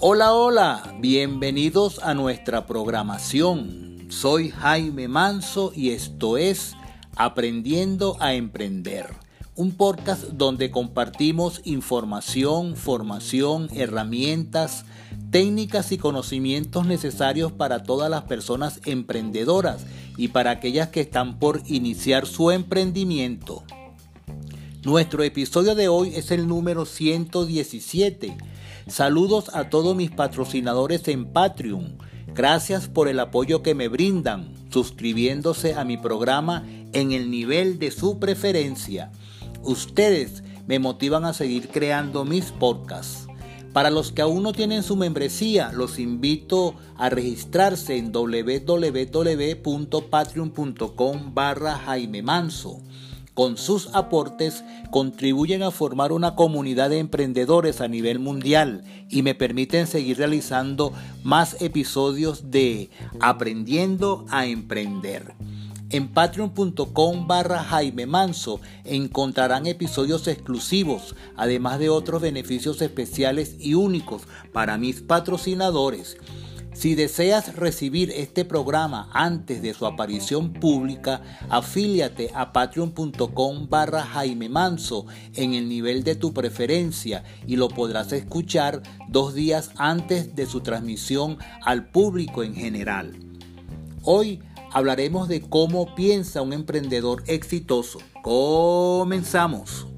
Hola, hola, bienvenidos a nuestra programación. Soy Jaime Manso y esto es Aprendiendo a Emprender, un podcast donde compartimos información, formación, herramientas, técnicas y conocimientos necesarios para todas las personas emprendedoras y para aquellas que están por iniciar su emprendimiento. Nuestro episodio de hoy es el número 117 Saludos a todos mis patrocinadores en Patreon. Gracias por el apoyo que me brindan, suscribiéndose a mi programa en el nivel de su preferencia. Ustedes me motivan a seguir creando mis podcasts. Para los que aún no tienen su membresía, los invito a registrarse en www.patreon.com barra Jaime Manso con sus aportes contribuyen a formar una comunidad de emprendedores a nivel mundial y me permiten seguir realizando más episodios de Aprendiendo a Emprender. En patreon.com barra Jaime Manso encontrarán episodios exclusivos, además de otros beneficios especiales y únicos para mis patrocinadores. Si deseas recibir este programa antes de su aparición pública, afíliate a patreon.com barra Jaime Manso en el nivel de tu preferencia y lo podrás escuchar dos días antes de su transmisión al público en general. Hoy hablaremos de cómo piensa un emprendedor exitoso. Comenzamos.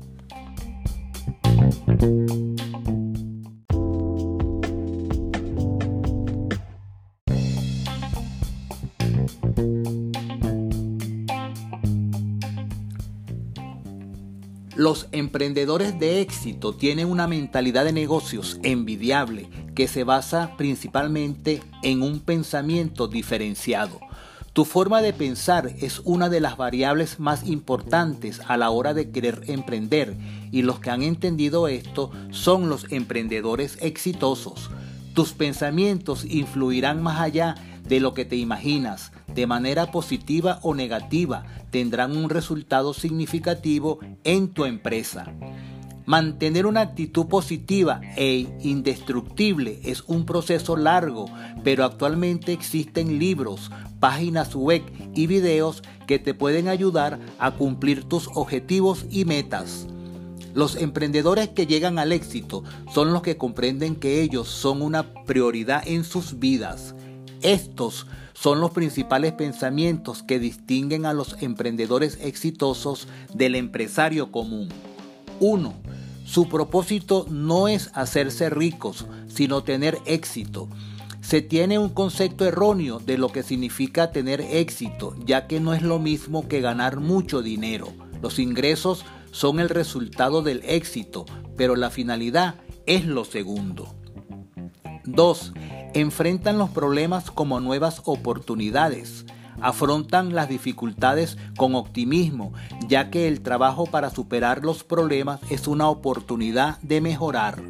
Los emprendedores de éxito tienen una mentalidad de negocios envidiable que se basa principalmente en un pensamiento diferenciado. Tu forma de pensar es una de las variables más importantes a la hora de querer emprender y los que han entendido esto son los emprendedores exitosos. Tus pensamientos influirán más allá de lo que te imaginas, de manera positiva o negativa, tendrán un resultado significativo en tu empresa. Mantener una actitud positiva e indestructible es un proceso largo, pero actualmente existen libros, páginas web y videos que te pueden ayudar a cumplir tus objetivos y metas. Los emprendedores que llegan al éxito son los que comprenden que ellos son una prioridad en sus vidas. Estos son los principales pensamientos que distinguen a los emprendedores exitosos del empresario común. 1. Su propósito no es hacerse ricos, sino tener éxito. Se tiene un concepto erróneo de lo que significa tener éxito, ya que no es lo mismo que ganar mucho dinero. Los ingresos son el resultado del éxito, pero la finalidad es lo segundo. 2 enfrentan los problemas como nuevas oportunidades. Afrontan las dificultades con optimismo, ya que el trabajo para superar los problemas es una oportunidad de mejorar.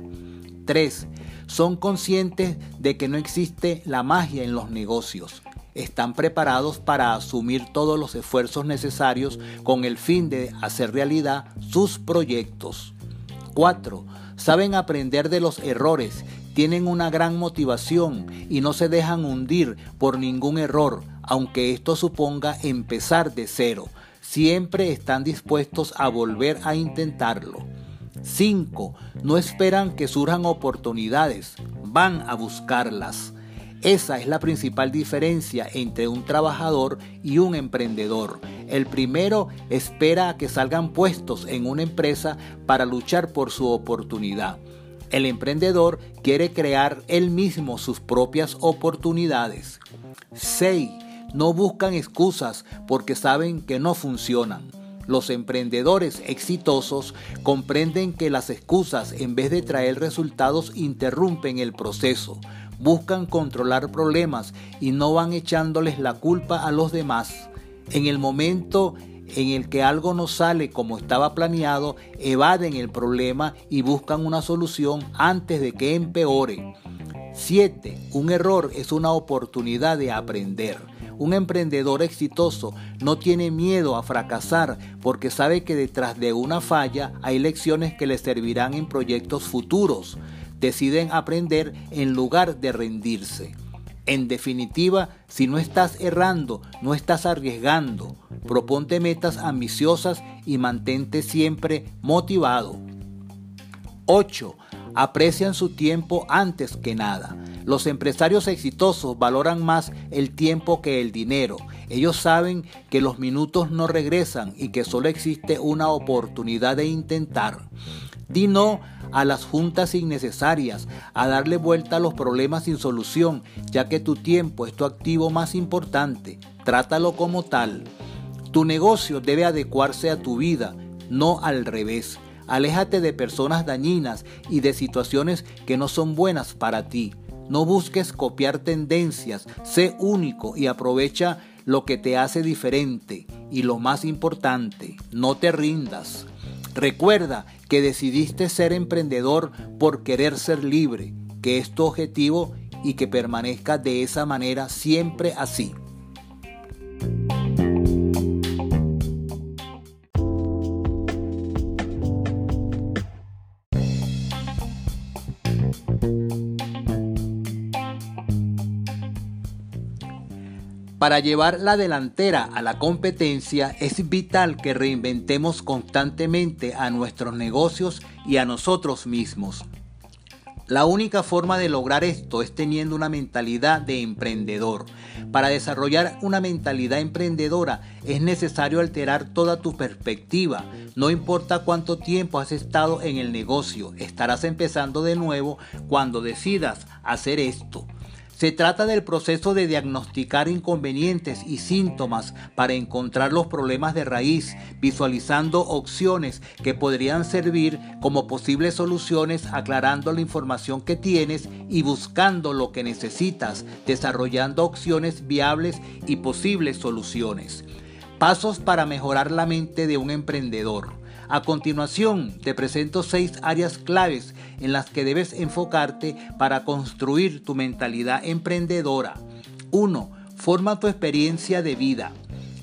3. Son conscientes de que no existe la magia en los negocios. Están preparados para asumir todos los esfuerzos necesarios con el fin de hacer realidad sus proyectos. 4. Saben aprender de los errores tienen una gran motivación y no se dejan hundir por ningún error, aunque esto suponga empezar de cero. Siempre están dispuestos a volver a intentarlo. 5. No esperan que surjan oportunidades, van a buscarlas. Esa es la principal diferencia entre un trabajador y un emprendedor. El primero espera a que salgan puestos en una empresa para luchar por su oportunidad. El emprendedor quiere crear él mismo sus propias oportunidades. 6. No buscan excusas porque saben que no funcionan. Los emprendedores exitosos comprenden que las excusas en vez de traer resultados interrumpen el proceso. Buscan controlar problemas y no van echándoles la culpa a los demás. En el momento en el que algo no sale como estaba planeado, evaden el problema y buscan una solución antes de que empeore. 7. Un error es una oportunidad de aprender. Un emprendedor exitoso no tiene miedo a fracasar porque sabe que detrás de una falla hay lecciones que le servirán en proyectos futuros. deciden aprender en lugar de rendirse. En definitiva, si no estás errando, no estás arriesgando. Proponte metas ambiciosas y mantente siempre motivado. 8. Aprecian su tiempo antes que nada. Los empresarios exitosos valoran más el tiempo que el dinero. Ellos saben que los minutos no regresan y que solo existe una oportunidad de intentar. Di no a las juntas innecesarias, a darle vuelta a los problemas sin solución, ya que tu tiempo es tu activo más importante. Trátalo como tal. Tu negocio debe adecuarse a tu vida, no al revés. Aléjate de personas dañinas y de situaciones que no son buenas para ti. No busques copiar tendencias, sé único y aprovecha lo que te hace diferente. Y lo más importante, no te rindas. Recuerda que decidiste ser emprendedor por querer ser libre, que es tu objetivo y que permanezca de esa manera siempre así. Para llevar la delantera a la competencia es vital que reinventemos constantemente a nuestros negocios y a nosotros mismos. La única forma de lograr esto es teniendo una mentalidad de emprendedor. Para desarrollar una mentalidad emprendedora es necesario alterar toda tu perspectiva. No importa cuánto tiempo has estado en el negocio, estarás empezando de nuevo cuando decidas hacer esto. Se trata del proceso de diagnosticar inconvenientes y síntomas para encontrar los problemas de raíz, visualizando opciones que podrían servir como posibles soluciones, aclarando la información que tienes y buscando lo que necesitas, desarrollando opciones viables y posibles soluciones. Pasos para mejorar la mente de un emprendedor. A continuación, te presento seis áreas claves en las que debes enfocarte para construir tu mentalidad emprendedora. 1. Forma tu experiencia de vida.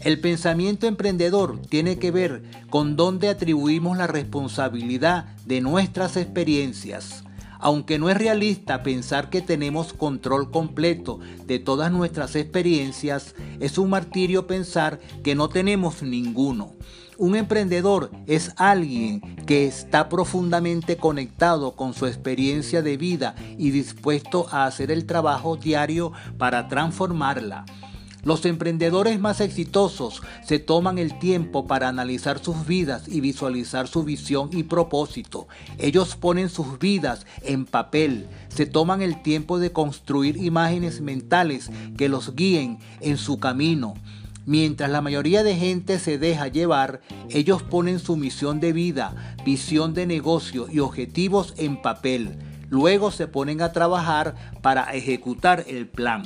El pensamiento emprendedor tiene que ver con dónde atribuimos la responsabilidad de nuestras experiencias. Aunque no es realista pensar que tenemos control completo de todas nuestras experiencias, es un martirio pensar que no tenemos ninguno. Un emprendedor es alguien que está profundamente conectado con su experiencia de vida y dispuesto a hacer el trabajo diario para transformarla. Los emprendedores más exitosos se toman el tiempo para analizar sus vidas y visualizar su visión y propósito. Ellos ponen sus vidas en papel, se toman el tiempo de construir imágenes mentales que los guíen en su camino. Mientras la mayoría de gente se deja llevar, ellos ponen su misión de vida, visión de negocio y objetivos en papel. Luego se ponen a trabajar para ejecutar el plan.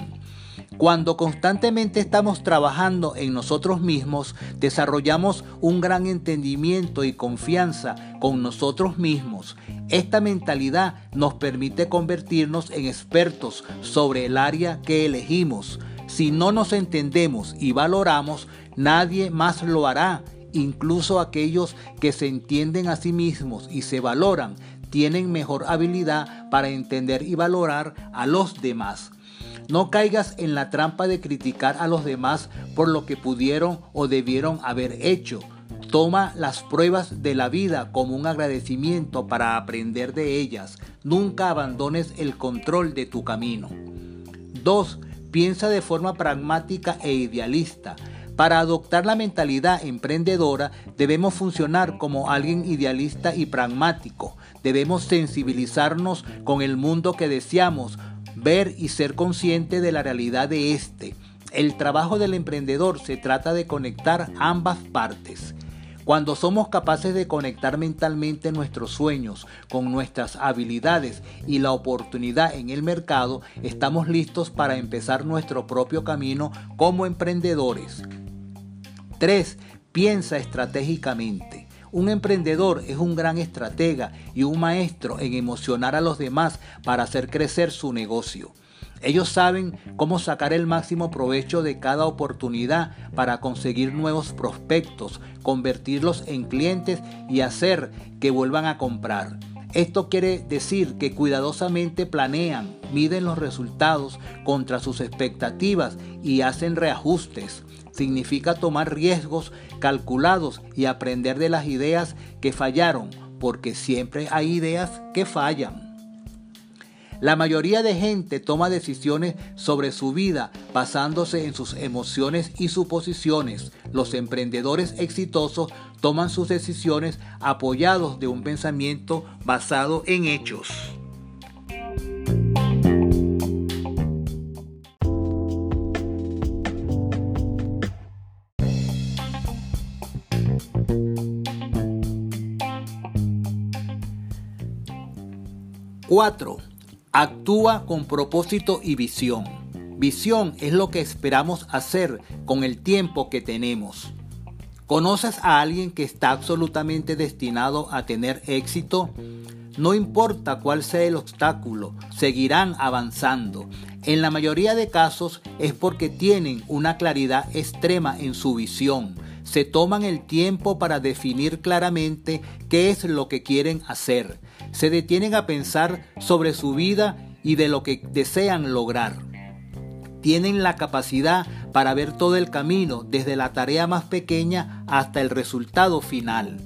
Cuando constantemente estamos trabajando en nosotros mismos, desarrollamos un gran entendimiento y confianza con nosotros mismos. Esta mentalidad nos permite convertirnos en expertos sobre el área que elegimos. Si no nos entendemos y valoramos, nadie más lo hará. Incluso aquellos que se entienden a sí mismos y se valoran tienen mejor habilidad para entender y valorar a los demás. No caigas en la trampa de criticar a los demás por lo que pudieron o debieron haber hecho. Toma las pruebas de la vida como un agradecimiento para aprender de ellas. Nunca abandones el control de tu camino. 2. Piensa de forma pragmática e idealista. Para adoptar la mentalidad emprendedora debemos funcionar como alguien idealista y pragmático. Debemos sensibilizarnos con el mundo que deseamos, ver y ser consciente de la realidad de este. El trabajo del emprendedor se trata de conectar ambas partes. Cuando somos capaces de conectar mentalmente nuestros sueños con nuestras habilidades y la oportunidad en el mercado, estamos listos para empezar nuestro propio camino como emprendedores. 3. Piensa estratégicamente. Un emprendedor es un gran estratega y un maestro en emocionar a los demás para hacer crecer su negocio. Ellos saben cómo sacar el máximo provecho de cada oportunidad para conseguir nuevos prospectos, convertirlos en clientes y hacer que vuelvan a comprar. Esto quiere decir que cuidadosamente planean, miden los resultados contra sus expectativas y hacen reajustes. Significa tomar riesgos calculados y aprender de las ideas que fallaron, porque siempre hay ideas que fallan. La mayoría de gente toma decisiones sobre su vida basándose en sus emociones y suposiciones. Los emprendedores exitosos toman sus decisiones apoyados de un pensamiento basado en hechos. Cuatro. Actúa con propósito y visión. Visión es lo que esperamos hacer con el tiempo que tenemos. ¿Conoces a alguien que está absolutamente destinado a tener éxito? No importa cuál sea el obstáculo, seguirán avanzando. En la mayoría de casos es porque tienen una claridad extrema en su visión. Se toman el tiempo para definir claramente qué es lo que quieren hacer se detienen a pensar sobre su vida y de lo que desean lograr. Tienen la capacidad para ver todo el camino, desde la tarea más pequeña hasta el resultado final.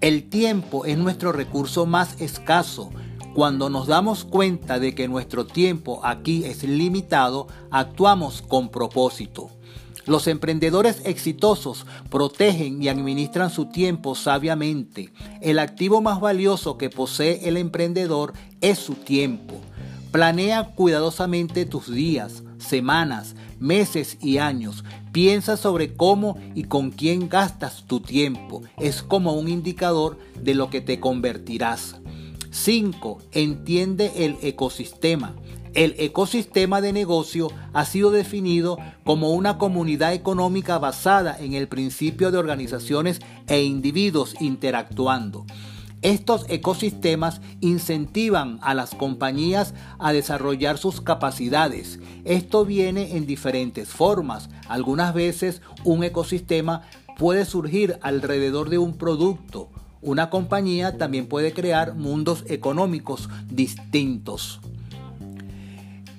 El tiempo es nuestro recurso más escaso. Cuando nos damos cuenta de que nuestro tiempo aquí es limitado, actuamos con propósito. Los emprendedores exitosos protegen y administran su tiempo sabiamente. El activo más valioso que posee el emprendedor es su tiempo. Planea cuidadosamente tus días, semanas, meses y años. Piensa sobre cómo y con quién gastas tu tiempo. Es como un indicador de lo que te convertirás. 5. Entiende el ecosistema. El ecosistema de negocio ha sido definido como una comunidad económica basada en el principio de organizaciones e individuos interactuando. Estos ecosistemas incentivan a las compañías a desarrollar sus capacidades. Esto viene en diferentes formas. Algunas veces un ecosistema puede surgir alrededor de un producto. Una compañía también puede crear mundos económicos distintos.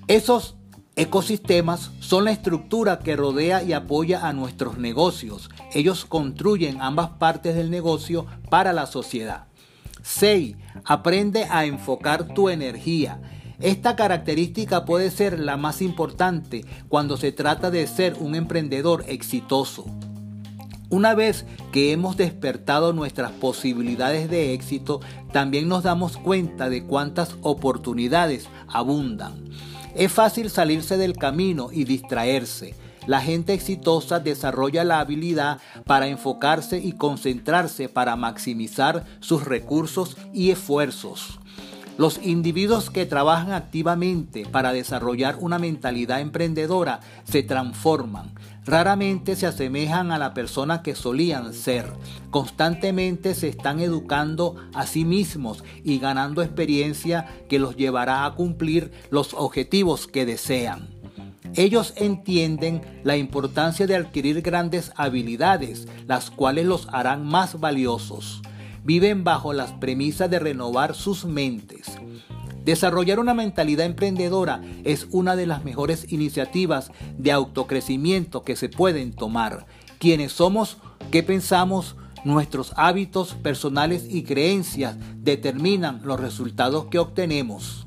Esos ecosistemas son la estructura que rodea y apoya a nuestros negocios. Ellos construyen ambas partes del negocio para la sociedad. 6. Aprende a enfocar tu energía. Esta característica puede ser la más importante cuando se trata de ser un emprendedor exitoso. Una vez que hemos despertado nuestras posibilidades de éxito, también nos damos cuenta de cuántas oportunidades abundan. Es fácil salirse del camino y distraerse. La gente exitosa desarrolla la habilidad para enfocarse y concentrarse para maximizar sus recursos y esfuerzos. Los individuos que trabajan activamente para desarrollar una mentalidad emprendedora se transforman. Raramente se asemejan a la persona que solían ser. Constantemente se están educando a sí mismos y ganando experiencia que los llevará a cumplir los objetivos que desean. Ellos entienden la importancia de adquirir grandes habilidades, las cuales los harán más valiosos viven bajo las premisas de renovar sus mentes. Desarrollar una mentalidad emprendedora es una de las mejores iniciativas de autocrecimiento que se pueden tomar. Quienes somos, qué pensamos, nuestros hábitos personales y creencias determinan los resultados que obtenemos.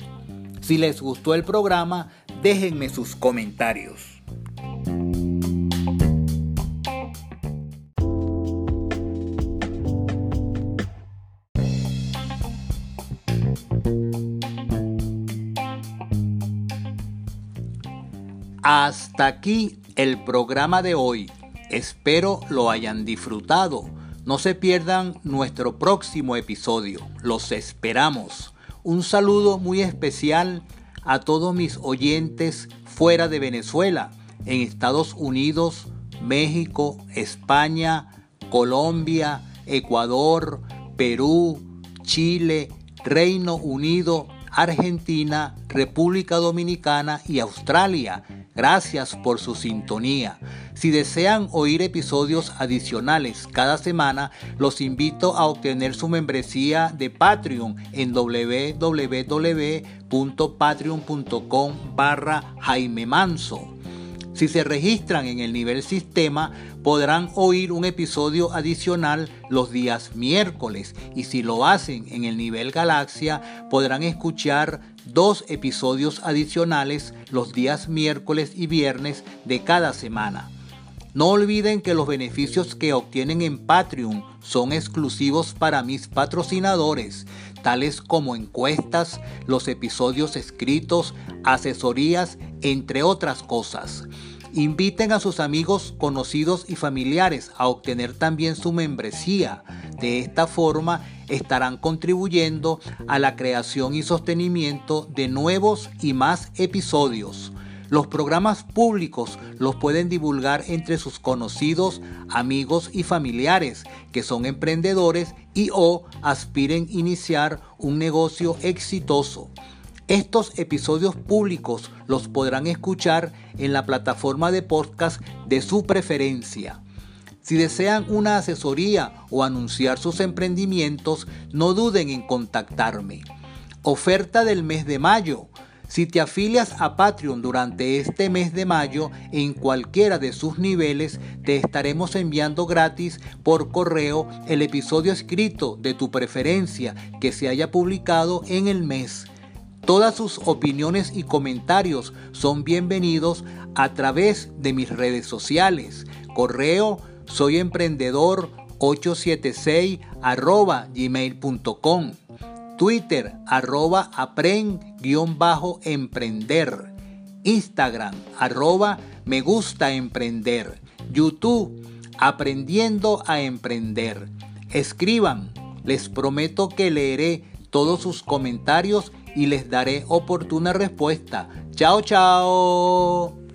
Si les gustó el programa, déjenme sus comentarios. Hasta aquí el programa de hoy. Espero lo hayan disfrutado. No se pierdan nuestro próximo episodio. Los esperamos. Un saludo muy especial a todos mis oyentes fuera de Venezuela, en Estados Unidos, México, España, Colombia, Ecuador, Perú, Chile, Reino Unido, Argentina, República Dominicana y Australia Gracias por su sintonía. Si desean oír episodios adicionales cada semana, los invito a obtener su membresía de Patreon en www.patreon.com barra Jaime Manso. Si se registran en el nivel sistema, podrán oír un episodio adicional los días miércoles y si lo hacen en el nivel galaxia, podrán escuchar dos episodios adicionales los días miércoles y viernes de cada semana. No olviden que los beneficios que obtienen en Patreon son exclusivos para mis patrocinadores, tales como encuestas, los episodios escritos, asesorías, entre otras cosas. Inviten a sus amigos, conocidos y familiares a obtener también su membresía. De esta forma estarán contribuyendo a la creación y sostenimiento de nuevos y más episodios. Los programas públicos los pueden divulgar entre sus conocidos, amigos y familiares que son emprendedores y o aspiren iniciar un negocio exitoso. Estos episodios públicos los podrán escuchar en la plataforma de podcast de su preferencia. Si desean una asesoría o anunciar sus emprendimientos, no duden en contactarme. Oferta del mes de mayo. Si te afilias a Patreon durante este mes de mayo en cualquiera de sus niveles, te estaremos enviando gratis por correo el episodio escrito de tu preferencia que se haya publicado en el mes. Todas sus opiniones y comentarios son bienvenidos a través de mis redes sociales. Correo soy emprendedor 876 arroba gmail.com. Twitter arroba apren-emprender. Instagram arroba me gusta emprender. YouTube aprendiendo a emprender. Escriban, les prometo que leeré todos sus comentarios y les daré oportuna respuesta. Chao, chao.